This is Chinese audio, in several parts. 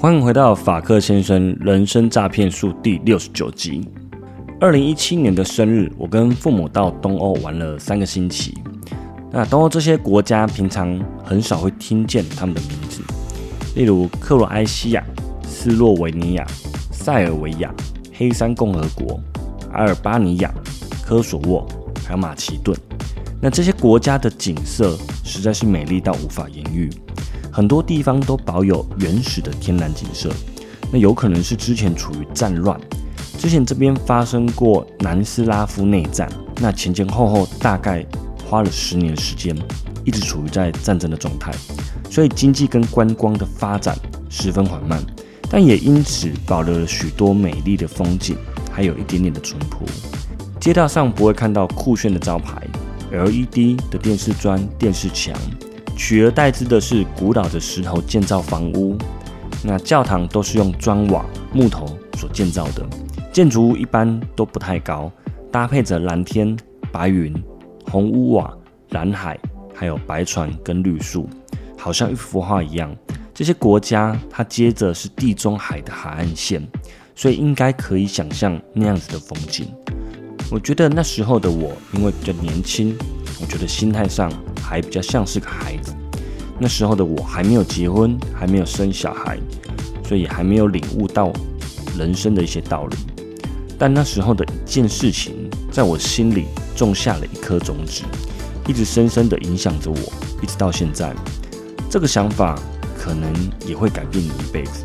欢迎回到法克先生人生诈骗术第六十九集。二零一七年的生日，我跟父母到东欧玩了三个星期。那东欧这些国家平常很少会听见他们的名字，例如克罗埃西亚、斯洛维尼亚、塞尔维亚、黑山共和国、阿尔巴尼亚、科索沃，还有马其顿。那这些国家的景色实在是美丽到无法言喻。很多地方都保有原始的天然景色，那有可能是之前处于战乱，之前这边发生过南斯拉夫内战，那前前后后大概花了十年时间，一直处于在战争的状态，所以经济跟观光的发展十分缓慢，但也因此保留了许多美丽的风景，还有一点点的淳朴。街道上不会看到酷炫的招牌，LED 的电视砖、电视墙。取而代之的是古老的石头建造房屋，那教堂都是用砖瓦、木头所建造的，建筑物一般都不太高，搭配着蓝天、白云、红屋瓦、蓝海，还有白船跟绿树，好像一幅画一样。这些国家它接着是地中海的海岸线，所以应该可以想象那样子的风景。我觉得那时候的我，因为比较年轻。我觉得心态上还比较像是个孩子。那时候的我还没有结婚，还没有生小孩，所以还没有领悟到人生的一些道理。但那时候的一件事情，在我心里种下了一颗种子，一直深深的影响着我，一直到现在。这个想法可能也会改变你一辈子。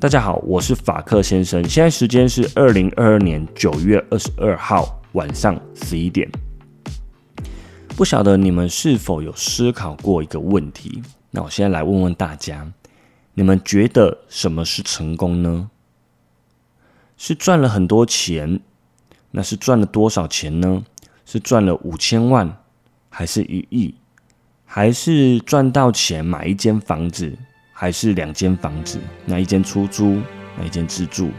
大家好，我是法克先生。现在时间是二零二二年九月二十二号晚上十一点。不晓得你们是否有思考过一个问题？那我现在来问问大家：你们觉得什么是成功呢？是赚了很多钱？那是赚了多少钱呢？是赚了五千万，还是一亿？还是赚到钱买一间房子？还是两间房子，那一间出租，那一间自住，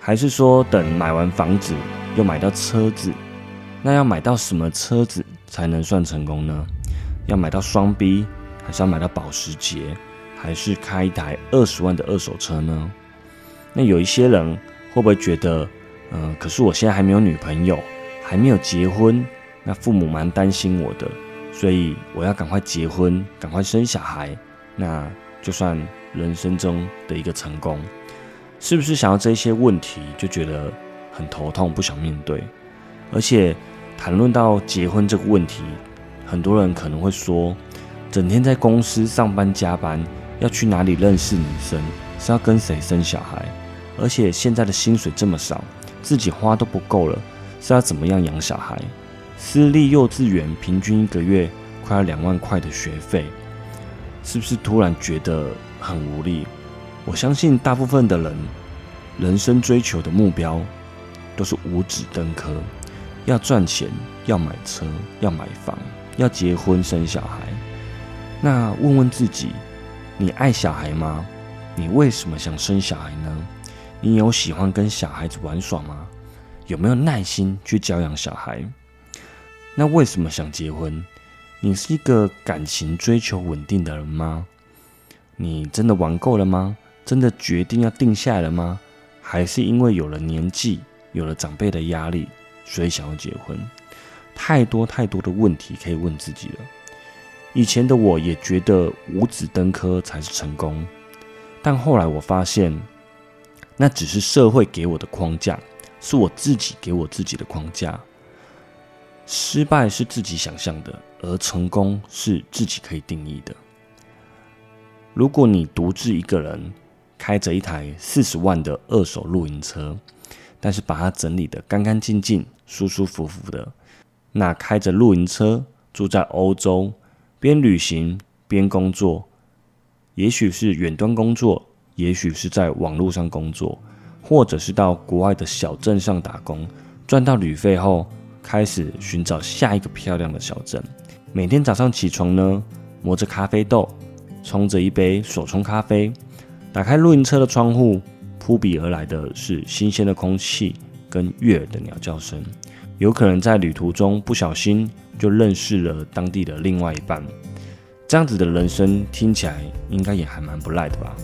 还是说等买完房子又买到车子，那要买到什么车子才能算成功呢？要买到双 B，还是要买到保时捷，还是开一台二十万的二手车呢？那有一些人会不会觉得，嗯，可是我现在还没有女朋友，还没有结婚，那父母蛮担心我的，所以我要赶快结婚，赶快生小孩。那就算人生中的一个成功，是不是想要这些问题就觉得很头痛，不想面对？而且谈论到结婚这个问题，很多人可能会说，整天在公司上班加班，要去哪里认识女生？是要跟谁生小孩？而且现在的薪水这么少，自己花都不够了，是要怎么样养小孩？私立幼稚园平均一个月快要两万块的学费。是不是突然觉得很无力？我相信大部分的人，人生追求的目标都是五指登科，要赚钱，要买车，要买房，要结婚生小孩。那问问自己，你爱小孩吗？你为什么想生小孩呢？你有喜欢跟小孩子玩耍吗？有没有耐心去教养小孩？那为什么想结婚？你是一个感情追求稳定的人吗？你真的玩够了吗？真的决定要定下来了吗？还是因为有了年纪，有了长辈的压力，所以想要结婚？太多太多的问题可以问自己了。以前的我也觉得五子登科才是成功，但后来我发现，那只是社会给我的框架，是我自己给我自己的框架。失败是自己想象的。而成功是自己可以定义的。如果你独自一个人开着一台四十万的二手露营车，但是把它整理的干干净净、舒舒服服的，那开着露营车住在欧洲，边旅行边工作，也许是远端工作，也许是在网络上工作，或者是到国外的小镇上打工，赚到旅费后，开始寻找下一个漂亮的小镇。每天早上起床呢，磨着咖啡豆，冲着一杯手冲咖啡，打开露营车的窗户，扑鼻而来的是新鲜的空气跟悦耳的鸟叫声。有可能在旅途中不小心就认识了当地的另外一半。这样子的人生听起来应该也还蛮不赖的吧？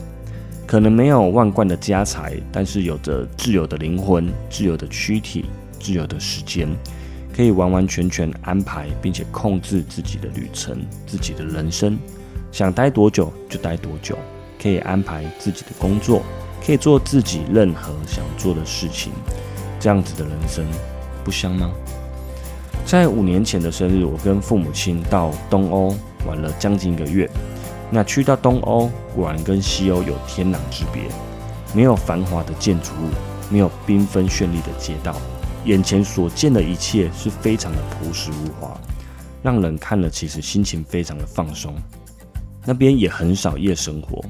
可能没有万贯的家财，但是有着自由的灵魂、自由的躯体、自由的时间，可以完完全全安排并且控制自己的旅程、自己的人生，想待多久就待多久，可以安排自己的工作，可以做自己任何想做的事情。这样子的人生不香吗？在五年前的生日，我跟父母亲到东欧。玩了将近一个月，那去到东欧，果然跟西欧有天壤之别。没有繁华的建筑物，没有缤纷绚丽的街道，眼前所见的一切是非常的朴实无华，让人看了其实心情非常的放松。那边也很少夜生活。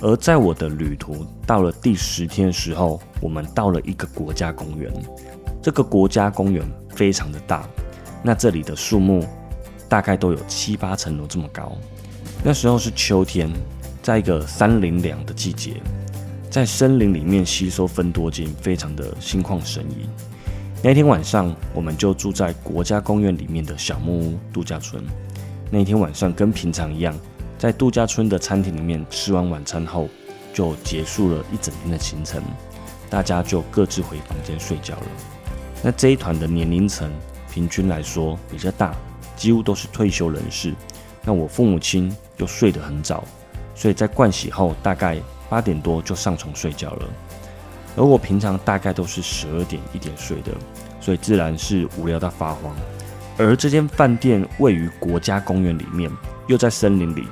而在我的旅途到了第十天的时候，我们到了一个国家公园。这个国家公园非常的大，那这里的树木。大概都有七八层楼这么高。那时候是秋天，在一个三零两的季节，在森林里面吸收分多精，非常的心旷神怡。那天晚上，我们就住在国家公园里面的小木屋度假村。那天晚上跟平常一样，在度假村的餐厅里面吃完晚餐后，就结束了一整天的行程，大家就各自回房间睡觉了。那这一团的年龄层平均来说比较大。几乎都是退休人士，那我父母亲又睡得很早，所以在盥洗后大概八点多就上床睡觉了。而我平常大概都是十二点一点睡的，所以自然是无聊到发慌。而这间饭店位于国家公园里面，又在森林里，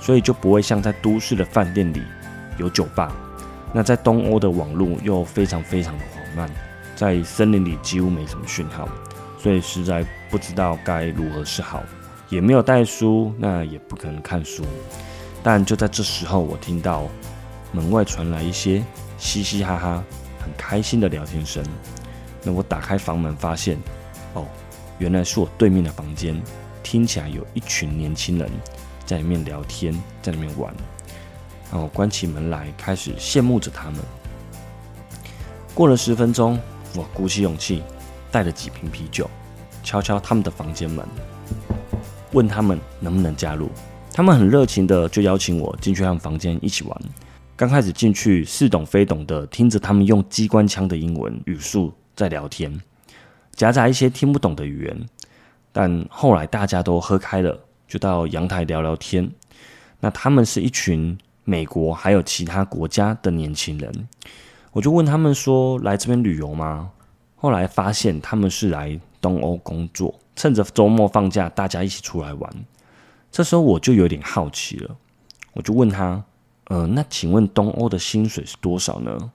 所以就不会像在都市的饭店里有酒吧。那在东欧的网络又非常非常的缓慢，在森林里几乎没什么讯号。所以实在不知道该如何是好，也没有带书，那也不可能看书。但就在这时候，我听到门外传来一些嘻嘻哈哈、很开心的聊天声。那我打开房门，发现，哦，原来是我对面的房间，听起来有一群年轻人在里面聊天，在里面玩。然后关起门来，开始羡慕着他们。过了十分钟，我鼓起勇气。带了几瓶啤酒，敲敲他们的房间门，问他们能不能加入。他们很热情的就邀请我进去他们房间一起玩。刚开始进去似懂非懂的听着他们用机关枪的英文语速在聊天，夹杂一些听不懂的语言。但后来大家都喝开了，就到阳台聊聊天。那他们是一群美国还有其他国家的年轻人，我就问他们说：来这边旅游吗？后来发现他们是来东欧工作，趁着周末放假，大家一起出来玩。这时候我就有点好奇了，我就问他：“呃，那请问东欧的薪水是多少呢？”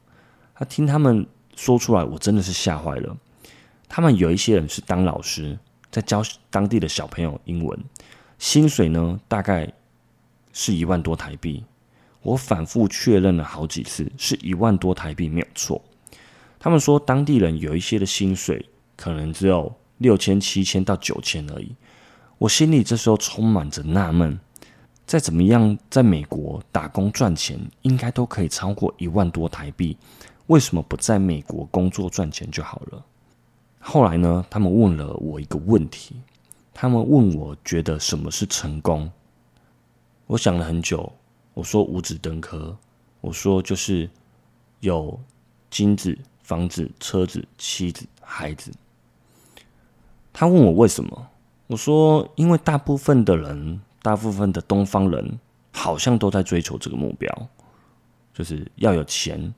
他听他们说出来，我真的是吓坏了。他们有一些人是当老师，在教当地的小朋友英文，薪水呢大概是一万多台币。我反复确认了好几次，是一万多台币没有错。他们说，当地人有一些的薪水可能只有六千、七千到九千而已。我心里这时候充满着纳闷：再怎么样，在美国打工赚钱，应该都可以超过一万多台币，为什么不在美国工作赚钱就好了？后来呢，他们问了我一个问题，他们问我觉得什么是成功？我想了很久，我说五子登科，我说就是有金子。房子、车子、妻子、孩子。他问我为什么，我说因为大部分的人，大部分的东方人好像都在追求这个目标，就是要有钱，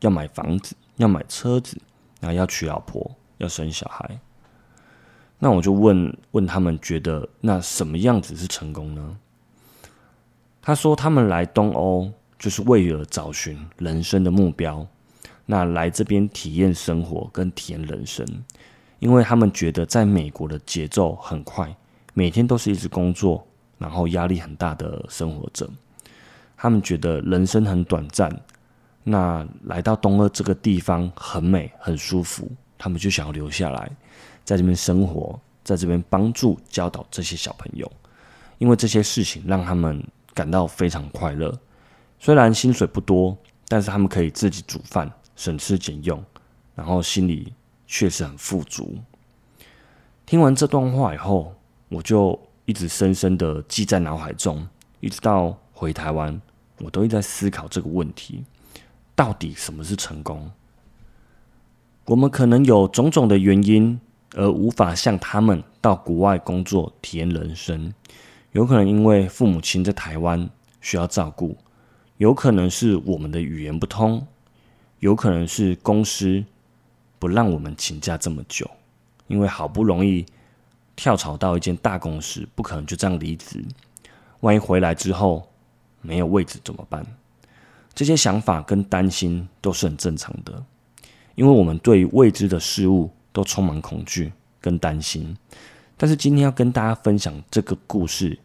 要买房子，要买车子，然后要娶老婆，要生小孩。那我就问问他们，觉得那什么样子是成功呢？他说他们来东欧就是为了找寻人生的目标。那来这边体验生活跟体验人生，因为他们觉得在美国的节奏很快，每天都是一直工作，然后压力很大的生活者。他们觉得人生很短暂，那来到东二这个地方很美很舒服，他们就想要留下来，在这边生活，在这边帮助教导这些小朋友，因为这些事情让他们感到非常快乐。虽然薪水不多，但是他们可以自己煮饭，省吃俭用，然后心里确实很富足。听完这段话以后，我就一直深深的记在脑海中，一直到回台湾，我都一在思考这个问题。到底什么是成功？我们可能有种种的原因，而无法像他们到国外工作体验人生。有可能因为父母亲在台湾需要照顾，有可能是我们的语言不通，有可能是公司不让我们请假这么久，因为好不容易跳槽到一间大公司，不可能就这样离职。万一回来之后没有位置怎么办？这些想法跟担心都是很正常的，因为我们对未知的事物都充满恐惧跟担心。但是今天要跟大家分享这个故事，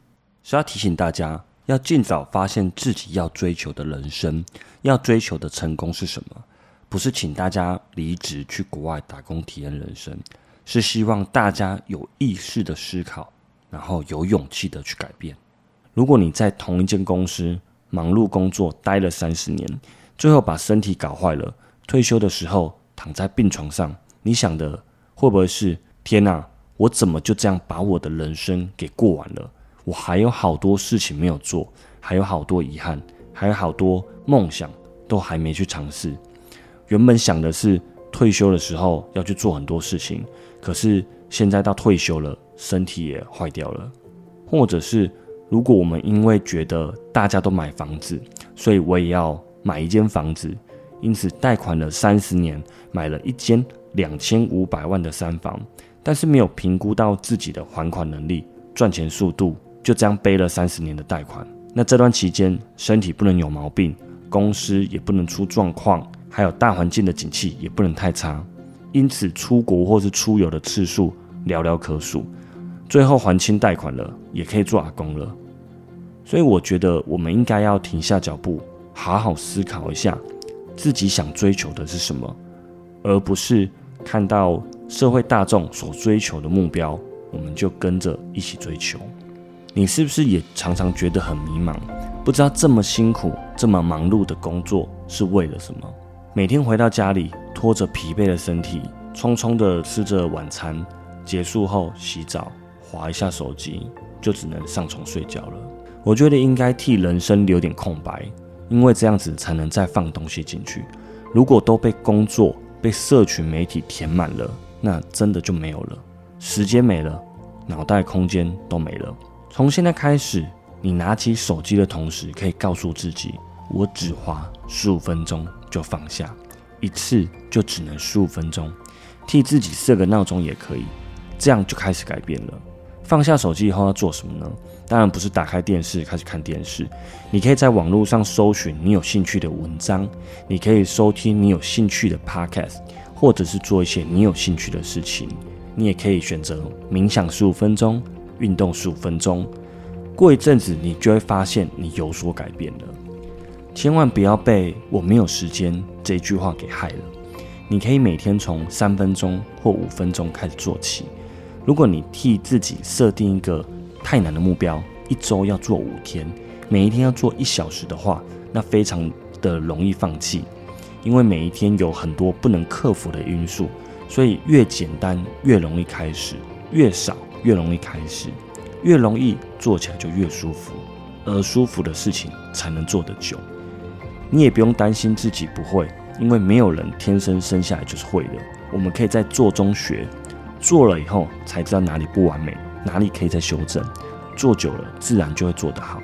是要提醒大家要尽早发现自己要追求的人生，要追求的成功是什么。不是请大家离职去国外打工体验人生，是希望大家有意识的思考，然后有勇气的去改变。如果你在同一间公司，忙碌工作待了三十年，最后把身体搞坏了。退休的时候躺在病床上，你想的会不会是：天哪，我怎么就这样把我的人生给过完了？我还有好多事情没有做，还有好多遗憾，还有好多梦想都还没去尝试。原本想的是退休的时候要去做很多事情，可是现在到退休了，身体也坏掉了，或者是。如果我们因为觉得大家都买房子，所以我也要买一间房子，因此贷款了三十年，买了一间两千五百万的三房，但是没有评估到自己的还款能力、赚钱速度，就这样背了三十年的贷款。那这段期间，身体不能有毛病，公司也不能出状况，还有大环境的景气也不能太差，因此出国或是出游的次数寥寥可数。最后还清贷款了，也可以做阿公了，所以我觉得我们应该要停下脚步，好好思考一下自己想追求的是什么，而不是看到社会大众所追求的目标，我们就跟着一起追求。你是不是也常常觉得很迷茫，不知道这么辛苦、这么忙碌的工作是为了什么？每天回到家里，拖着疲惫的身体，匆匆的吃着晚餐，结束后洗澡。划一下手机，就只能上床睡觉了。我觉得应该替人生留点空白，因为这样子才能再放东西进去。如果都被工作、被社群媒体填满了，那真的就没有了。时间没了，脑袋空间都没了。从现在开始，你拿起手机的同时，可以告诉自己：我只花十五分钟就放下，一次就只能十五分钟。替自己设个闹钟也可以，这样就开始改变了。放下手机以后要做什么呢？当然不是打开电视开始看电视，你可以在网络上搜寻你有兴趣的文章，你可以收听你有兴趣的 podcast，或者是做一些你有兴趣的事情。你也可以选择冥想十五分钟，运动十五分钟。过一阵子，你就会发现你有所改变了。千万不要被“我没有时间”这句话给害了。你可以每天从三分钟或五分钟开始做起。如果你替自己设定一个太难的目标，一周要做五天，每一天要做一小时的话，那非常的容易放弃，因为每一天有很多不能克服的因素，所以越简单越容易开始，越少越容易开始，越容易做起来就越舒服，而舒服的事情才能做得久。你也不用担心自己不会，因为没有人天生生下来就是会的，我们可以在做中学。做了以后才知道哪里不完美，哪里可以再修正。做久了，自然就会做得好。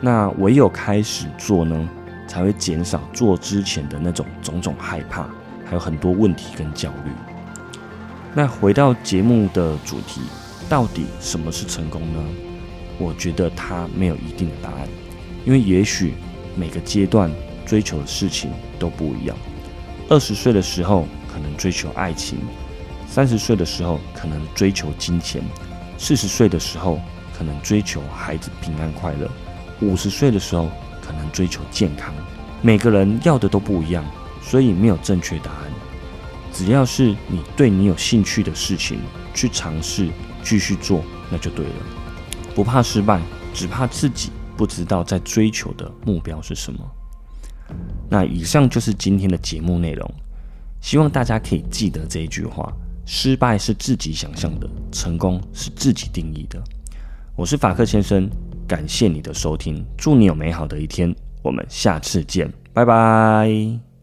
那唯有开始做呢，才会减少做之前的那种种种害怕，还有很多问题跟焦虑。那回到节目的主题，到底什么是成功呢？我觉得它没有一定的答案，因为也许每个阶段追求的事情都不一样。二十岁的时候，可能追求爱情。三十岁的时候可能追求金钱，四十岁的时候可能追求孩子平安快乐，五十岁的时候可能追求健康，每个人要的都不一样，所以没有正确答案。只要是你对你有兴趣的事情去尝试，继续做，那就对了。不怕失败，只怕自己不知道在追求的目标是什么。那以上就是今天的节目内容，希望大家可以记得这一句话：失败是自己想象的，成功是自己定义的。我是法克先生，感谢你的收听，祝你有美好的一天，我们下次见，拜拜。